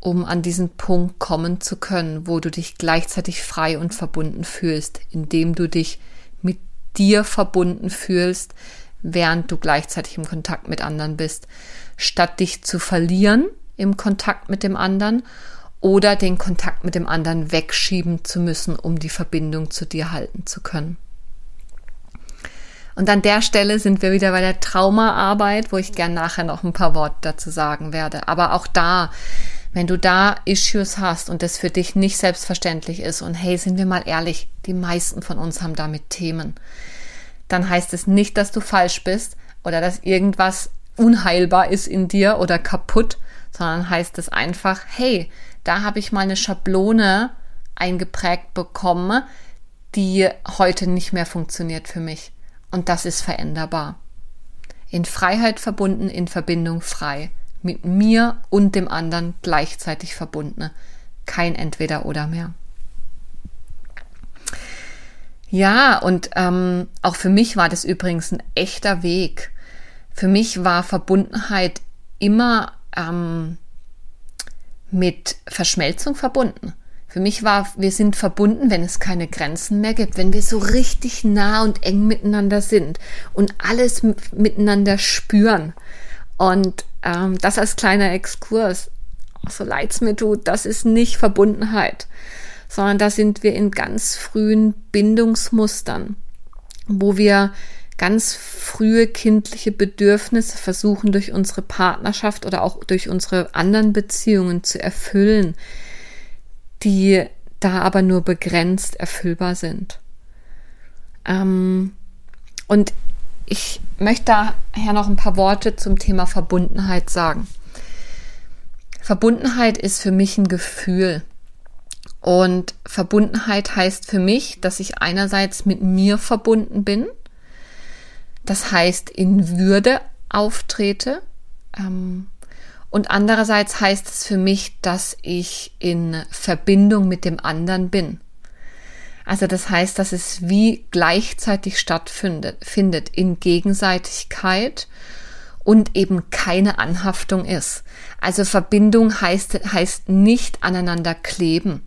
um an diesen Punkt kommen zu können, wo du dich gleichzeitig frei und verbunden fühlst, indem du dich mit dir verbunden fühlst, während du gleichzeitig im Kontakt mit anderen bist, statt dich zu verlieren im Kontakt mit dem anderen oder den Kontakt mit dem anderen wegschieben zu müssen, um die Verbindung zu dir halten zu können. Und an der Stelle sind wir wieder bei der Traumaarbeit, wo ich gern nachher noch ein paar Worte dazu sagen werde. Aber auch da, wenn du da Issues hast und das für dich nicht selbstverständlich ist und hey, sind wir mal ehrlich, die meisten von uns haben damit Themen, dann heißt es nicht, dass du falsch bist oder dass irgendwas unheilbar ist in dir oder kaputt, sondern heißt es einfach, hey, da habe ich mal eine Schablone eingeprägt bekommen, die heute nicht mehr funktioniert für mich. Und das ist veränderbar. In Freiheit verbunden, in Verbindung frei mit mir und dem anderen gleichzeitig verbunden. Kein Entweder oder mehr. Ja, und ähm, auch für mich war das übrigens ein echter Weg. Für mich war Verbundenheit immer ähm, mit Verschmelzung verbunden. Für mich war, wir sind verbunden, wenn es keine Grenzen mehr gibt, wenn wir so richtig nah und eng miteinander sind und alles miteinander spüren. Und ähm, das als kleiner Exkurs, so leid es mir tut, das ist nicht Verbundenheit, sondern da sind wir in ganz frühen Bindungsmustern, wo wir ganz frühe kindliche Bedürfnisse versuchen durch unsere Partnerschaft oder auch durch unsere anderen Beziehungen zu erfüllen, die da aber nur begrenzt erfüllbar sind. Ähm, und ich möchte daher noch ein paar Worte zum Thema Verbundenheit sagen. Verbundenheit ist für mich ein Gefühl. Und Verbundenheit heißt für mich, dass ich einerseits mit mir verbunden bin, das heißt in Würde auftrete, ähm, und andererseits heißt es für mich, dass ich in Verbindung mit dem anderen bin. Also das heißt, dass es wie gleichzeitig stattfindet, findet in Gegenseitigkeit und eben keine Anhaftung ist. Also Verbindung heißt, heißt nicht aneinander kleben.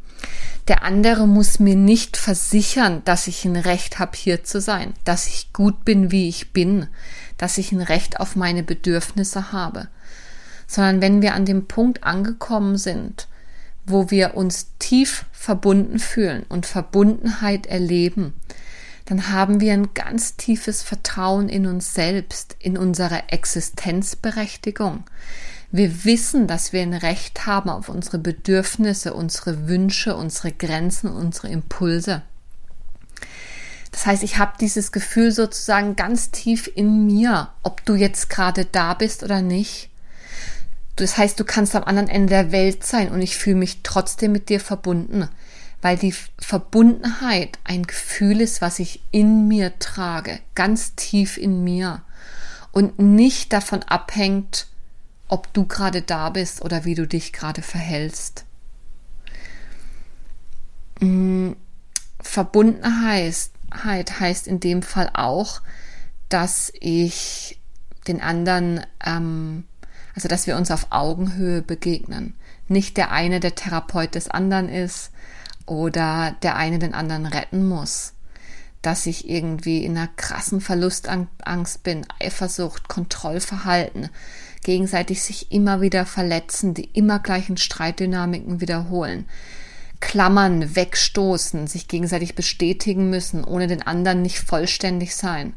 Der andere muss mir nicht versichern, dass ich ein Recht habe, hier zu sein, dass ich gut bin, wie ich bin, dass ich ein Recht auf meine Bedürfnisse habe sondern wenn wir an dem Punkt angekommen sind, wo wir uns tief verbunden fühlen und Verbundenheit erleben, dann haben wir ein ganz tiefes Vertrauen in uns selbst, in unsere Existenzberechtigung. Wir wissen, dass wir ein Recht haben auf unsere Bedürfnisse, unsere Wünsche, unsere Grenzen, unsere Impulse. Das heißt, ich habe dieses Gefühl sozusagen ganz tief in mir, ob du jetzt gerade da bist oder nicht. Das heißt, du kannst am anderen Ende der Welt sein und ich fühle mich trotzdem mit dir verbunden, weil die Verbundenheit ein Gefühl ist, was ich in mir trage, ganz tief in mir und nicht davon abhängt, ob du gerade da bist oder wie du dich gerade verhältst. Mm, Verbundenheit heißt in dem Fall auch, dass ich den anderen ähm, also, dass wir uns auf Augenhöhe begegnen. Nicht der eine der Therapeut des anderen ist oder der eine den anderen retten muss. Dass ich irgendwie in einer krassen Verlustangst bin, Eifersucht, Kontrollverhalten, gegenseitig sich immer wieder verletzen, die immer gleichen Streitdynamiken wiederholen. Klammern, wegstoßen, sich gegenseitig bestätigen müssen, ohne den anderen nicht vollständig sein.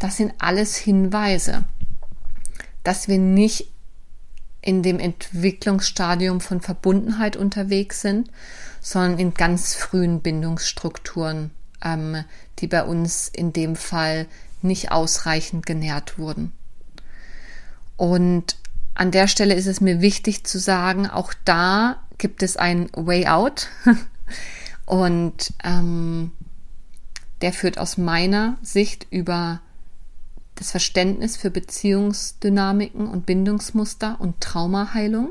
Das sind alles Hinweise, dass wir nicht in dem Entwicklungsstadium von Verbundenheit unterwegs sind, sondern in ganz frühen Bindungsstrukturen, ähm, die bei uns in dem Fall nicht ausreichend genährt wurden. Und an der Stelle ist es mir wichtig zu sagen, auch da gibt es ein Way Out. Und ähm, der führt aus meiner Sicht über das Verständnis für Beziehungsdynamiken und Bindungsmuster und Traumaheilung.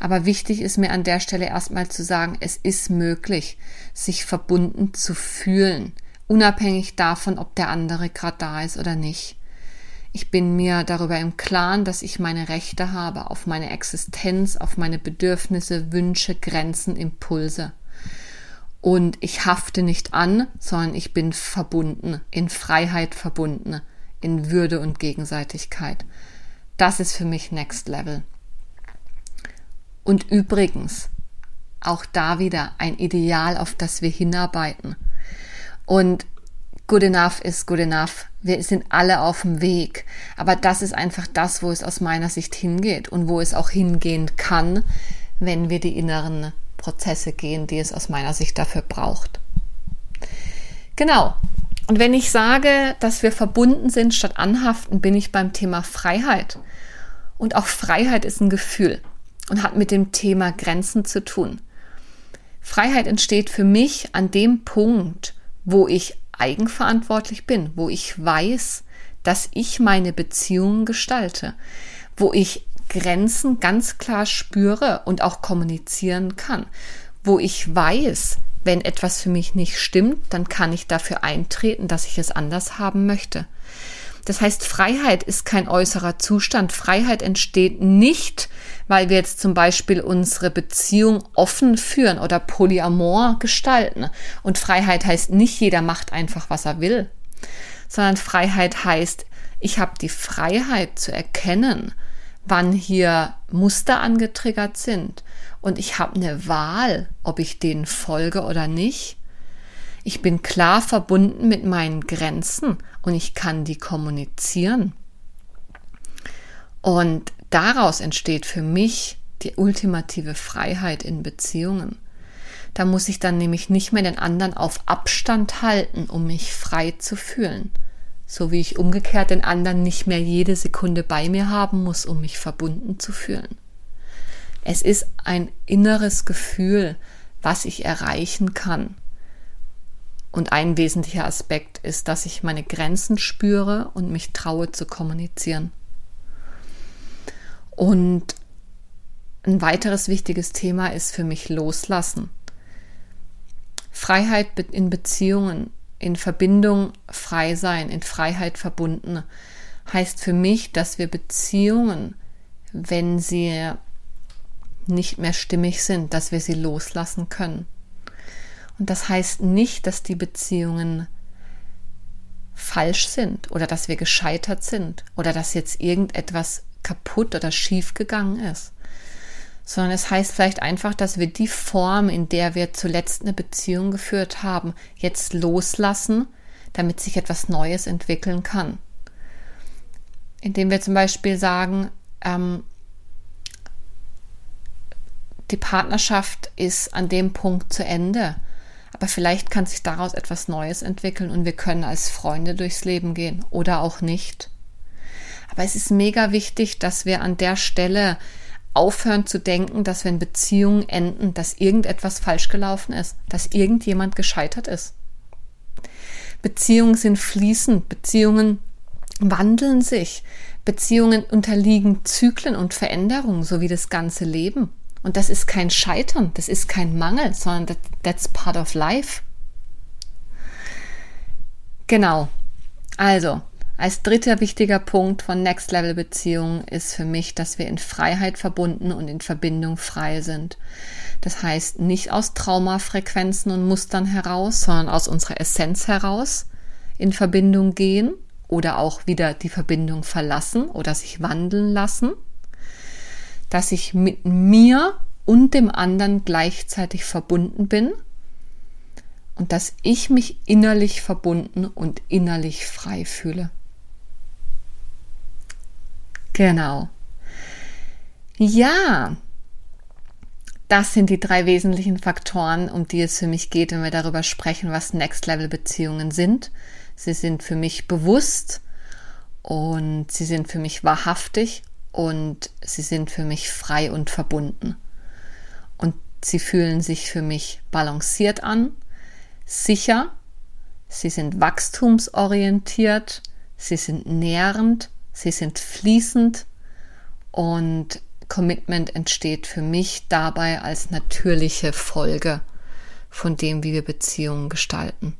Aber wichtig ist mir an der Stelle erstmal zu sagen, es ist möglich, sich verbunden zu fühlen, unabhängig davon, ob der andere gerade da ist oder nicht. Ich bin mir darüber im Klaren, dass ich meine Rechte habe auf meine Existenz, auf meine Bedürfnisse, Wünsche, Grenzen, Impulse. Und ich hafte nicht an, sondern ich bin verbunden, in Freiheit verbunden in Würde und Gegenseitigkeit. Das ist für mich Next Level. Und übrigens, auch da wieder ein Ideal, auf das wir hinarbeiten. Und good enough ist good enough. Wir sind alle auf dem Weg. Aber das ist einfach das, wo es aus meiner Sicht hingeht und wo es auch hingehen kann, wenn wir die inneren Prozesse gehen, die es aus meiner Sicht dafür braucht. Genau. Und wenn ich sage, dass wir verbunden sind statt anhaften, bin ich beim Thema Freiheit. Und auch Freiheit ist ein Gefühl und hat mit dem Thema Grenzen zu tun. Freiheit entsteht für mich an dem Punkt, wo ich eigenverantwortlich bin, wo ich weiß, dass ich meine Beziehungen gestalte, wo ich Grenzen ganz klar spüre und auch kommunizieren kann, wo ich weiß, wenn etwas für mich nicht stimmt, dann kann ich dafür eintreten, dass ich es anders haben möchte. Das heißt, Freiheit ist kein äußerer Zustand. Freiheit entsteht nicht, weil wir jetzt zum Beispiel unsere Beziehung offen führen oder polyamor gestalten. Und Freiheit heißt nicht, jeder macht einfach, was er will, sondern Freiheit heißt, ich habe die Freiheit zu erkennen, wann hier Muster angetriggert sind. Und ich habe eine Wahl, ob ich denen folge oder nicht. Ich bin klar verbunden mit meinen Grenzen und ich kann die kommunizieren. Und daraus entsteht für mich die ultimative Freiheit in Beziehungen. Da muss ich dann nämlich nicht mehr den anderen auf Abstand halten, um mich frei zu fühlen. So wie ich umgekehrt den anderen nicht mehr jede Sekunde bei mir haben muss, um mich verbunden zu fühlen. Es ist ein inneres Gefühl, was ich erreichen kann. Und ein wesentlicher Aspekt ist, dass ich meine Grenzen spüre und mich traue zu kommunizieren. Und ein weiteres wichtiges Thema ist für mich Loslassen. Freiheit in Beziehungen, in Verbindung frei sein, in Freiheit verbunden, heißt für mich, dass wir Beziehungen, wenn sie nicht mehr stimmig sind, dass wir sie loslassen können. Und das heißt nicht, dass die Beziehungen falsch sind oder dass wir gescheitert sind oder dass jetzt irgendetwas kaputt oder schief gegangen ist, sondern es heißt vielleicht einfach, dass wir die Form, in der wir zuletzt eine Beziehung geführt haben, jetzt loslassen, damit sich etwas Neues entwickeln kann. Indem wir zum Beispiel sagen, ähm, die Partnerschaft ist an dem Punkt zu Ende aber vielleicht kann sich daraus etwas Neues entwickeln und wir können als Freunde durchs Leben gehen oder auch nicht. Aber es ist mega wichtig, dass wir an der Stelle aufhören zu denken, dass wenn Beziehungen enden, dass irgendetwas falsch gelaufen ist, dass irgendjemand gescheitert ist. Beziehungen sind fließend, Beziehungen wandeln sich, Beziehungen unterliegen Zyklen und Veränderungen, so wie das ganze Leben. Und das ist kein Scheitern, das ist kein Mangel, sondern that, that's part of life. Genau. Also, als dritter wichtiger Punkt von Next Level Beziehungen ist für mich, dass wir in Freiheit verbunden und in Verbindung frei sind. Das heißt, nicht aus Traumafrequenzen und Mustern heraus, sondern aus unserer Essenz heraus in Verbindung gehen oder auch wieder die Verbindung verlassen oder sich wandeln lassen dass ich mit mir und dem anderen gleichzeitig verbunden bin und dass ich mich innerlich verbunden und innerlich frei fühle. Genau. Ja, das sind die drei wesentlichen Faktoren, um die es für mich geht, wenn wir darüber sprechen, was Next-Level-Beziehungen sind. Sie sind für mich bewusst und sie sind für mich wahrhaftig und sie sind für mich frei und verbunden. Und sie fühlen sich für mich balanciert an, sicher, sie sind wachstumsorientiert, sie sind nährend, sie sind fließend. Und Commitment entsteht für mich dabei als natürliche Folge von dem, wie wir Beziehungen gestalten.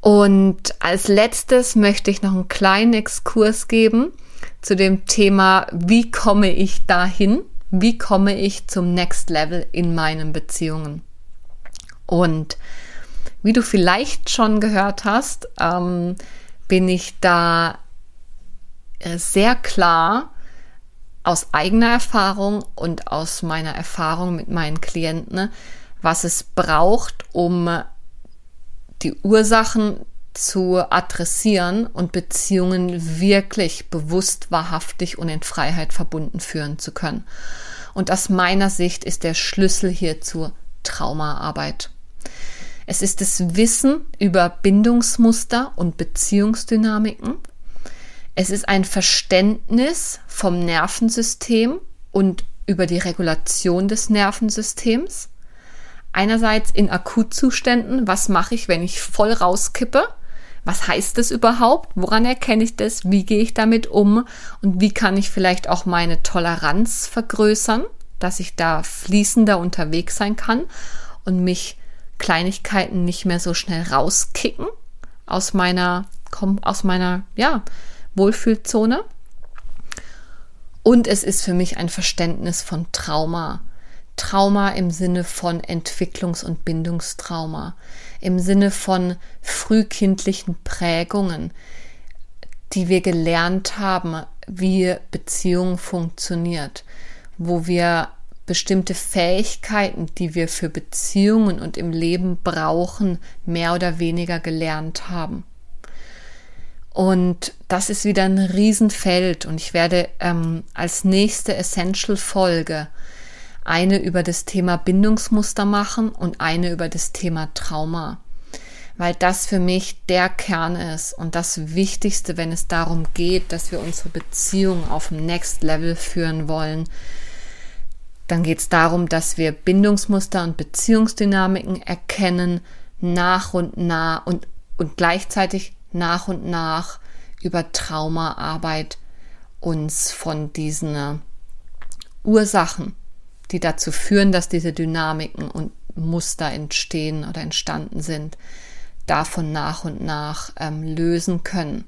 Und als letztes möchte ich noch einen kleinen Exkurs geben zu dem Thema, wie komme ich dahin? Wie komme ich zum Next Level in meinen Beziehungen? Und wie du vielleicht schon gehört hast, ähm, bin ich da äh, sehr klar aus eigener Erfahrung und aus meiner Erfahrung mit meinen Klienten, was es braucht, um die Ursachen zu adressieren und Beziehungen wirklich bewusst, wahrhaftig und in Freiheit verbunden führen zu können. Und aus meiner Sicht ist der Schlüssel hierzu Traumaarbeit. Es ist das Wissen über Bindungsmuster und Beziehungsdynamiken. Es ist ein Verständnis vom Nervensystem und über die Regulation des Nervensystems. Einerseits in Akutzuständen, was mache ich, wenn ich voll rauskippe? Was heißt das überhaupt? Woran erkenne ich das? Wie gehe ich damit um? Und wie kann ich vielleicht auch meine Toleranz vergrößern dass ich da fließender unterwegs sein kann und mich Kleinigkeiten nicht mehr so schnell rauskicken aus meiner, aus meiner, ja, Wohlfühlzone. Und es ist für mich ein Verständnis von Trauma. Trauma im Sinne von Entwicklungs- und Bindungstrauma, im Sinne von frühkindlichen Prägungen, die wir gelernt haben, wie Beziehung funktioniert, wo wir bestimmte Fähigkeiten, die wir für Beziehungen und im Leben brauchen, mehr oder weniger gelernt haben. Und das ist wieder ein Riesenfeld und ich werde ähm, als nächste Essential-Folge eine über das Thema Bindungsmuster machen und eine über das Thema Trauma, weil das für mich der Kern ist und das Wichtigste, wenn es darum geht, dass wir unsere Beziehung auf dem Next Level führen wollen, dann geht es darum, dass wir Bindungsmuster und Beziehungsdynamiken erkennen, nach und nach und, und gleichzeitig nach und nach über Traumaarbeit uns von diesen Ursachen, die dazu führen, dass diese Dynamiken und Muster entstehen oder entstanden sind, davon nach und nach ähm, lösen können.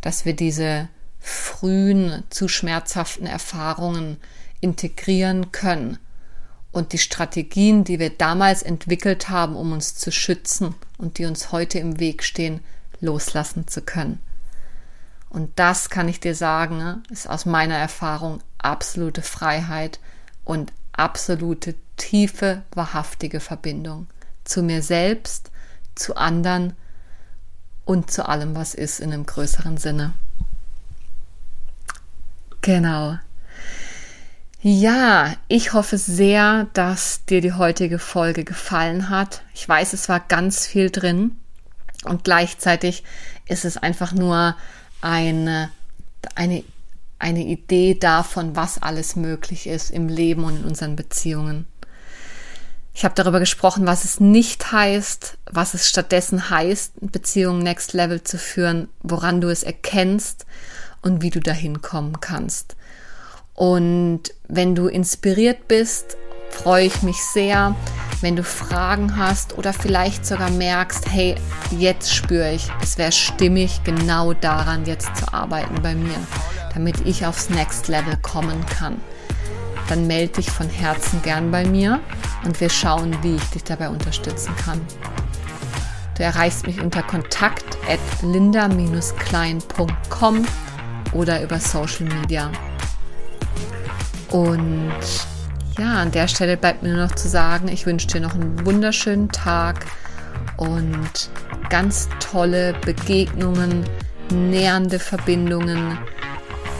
Dass wir diese frühen, zu schmerzhaften Erfahrungen integrieren können und die Strategien, die wir damals entwickelt haben, um uns zu schützen und die uns heute im Weg stehen, loslassen zu können. Und das kann ich dir sagen, ne, ist aus meiner Erfahrung absolute Freiheit und absolute tiefe, wahrhaftige Verbindung zu mir selbst, zu anderen und zu allem, was ist in einem größeren Sinne. Genau. Ja, ich hoffe sehr, dass dir die heutige Folge gefallen hat. Ich weiß, es war ganz viel drin und gleichzeitig ist es einfach nur eine, eine, eine Idee davon, was alles möglich ist im Leben und in unseren Beziehungen. Ich habe darüber gesprochen, was es nicht heißt, was es stattdessen heißt, Beziehungen Next Level zu führen, woran du es erkennst und wie du dahin kommen kannst. Und wenn du inspiriert bist, freue ich mich sehr. Wenn du Fragen hast oder vielleicht sogar merkst, hey, jetzt spüre ich, es wäre stimmig, genau daran jetzt zu arbeiten bei mir, damit ich aufs Next Level kommen kann, dann melde dich von Herzen gern bei mir und wir schauen, wie ich dich dabei unterstützen kann. Du erreichst mich unter kontakt at linda-klein.com oder über Social Media. Und ja, an der Stelle bleibt mir nur noch zu sagen, ich wünsche dir noch einen wunderschönen Tag und ganz tolle Begegnungen, nähernde Verbindungen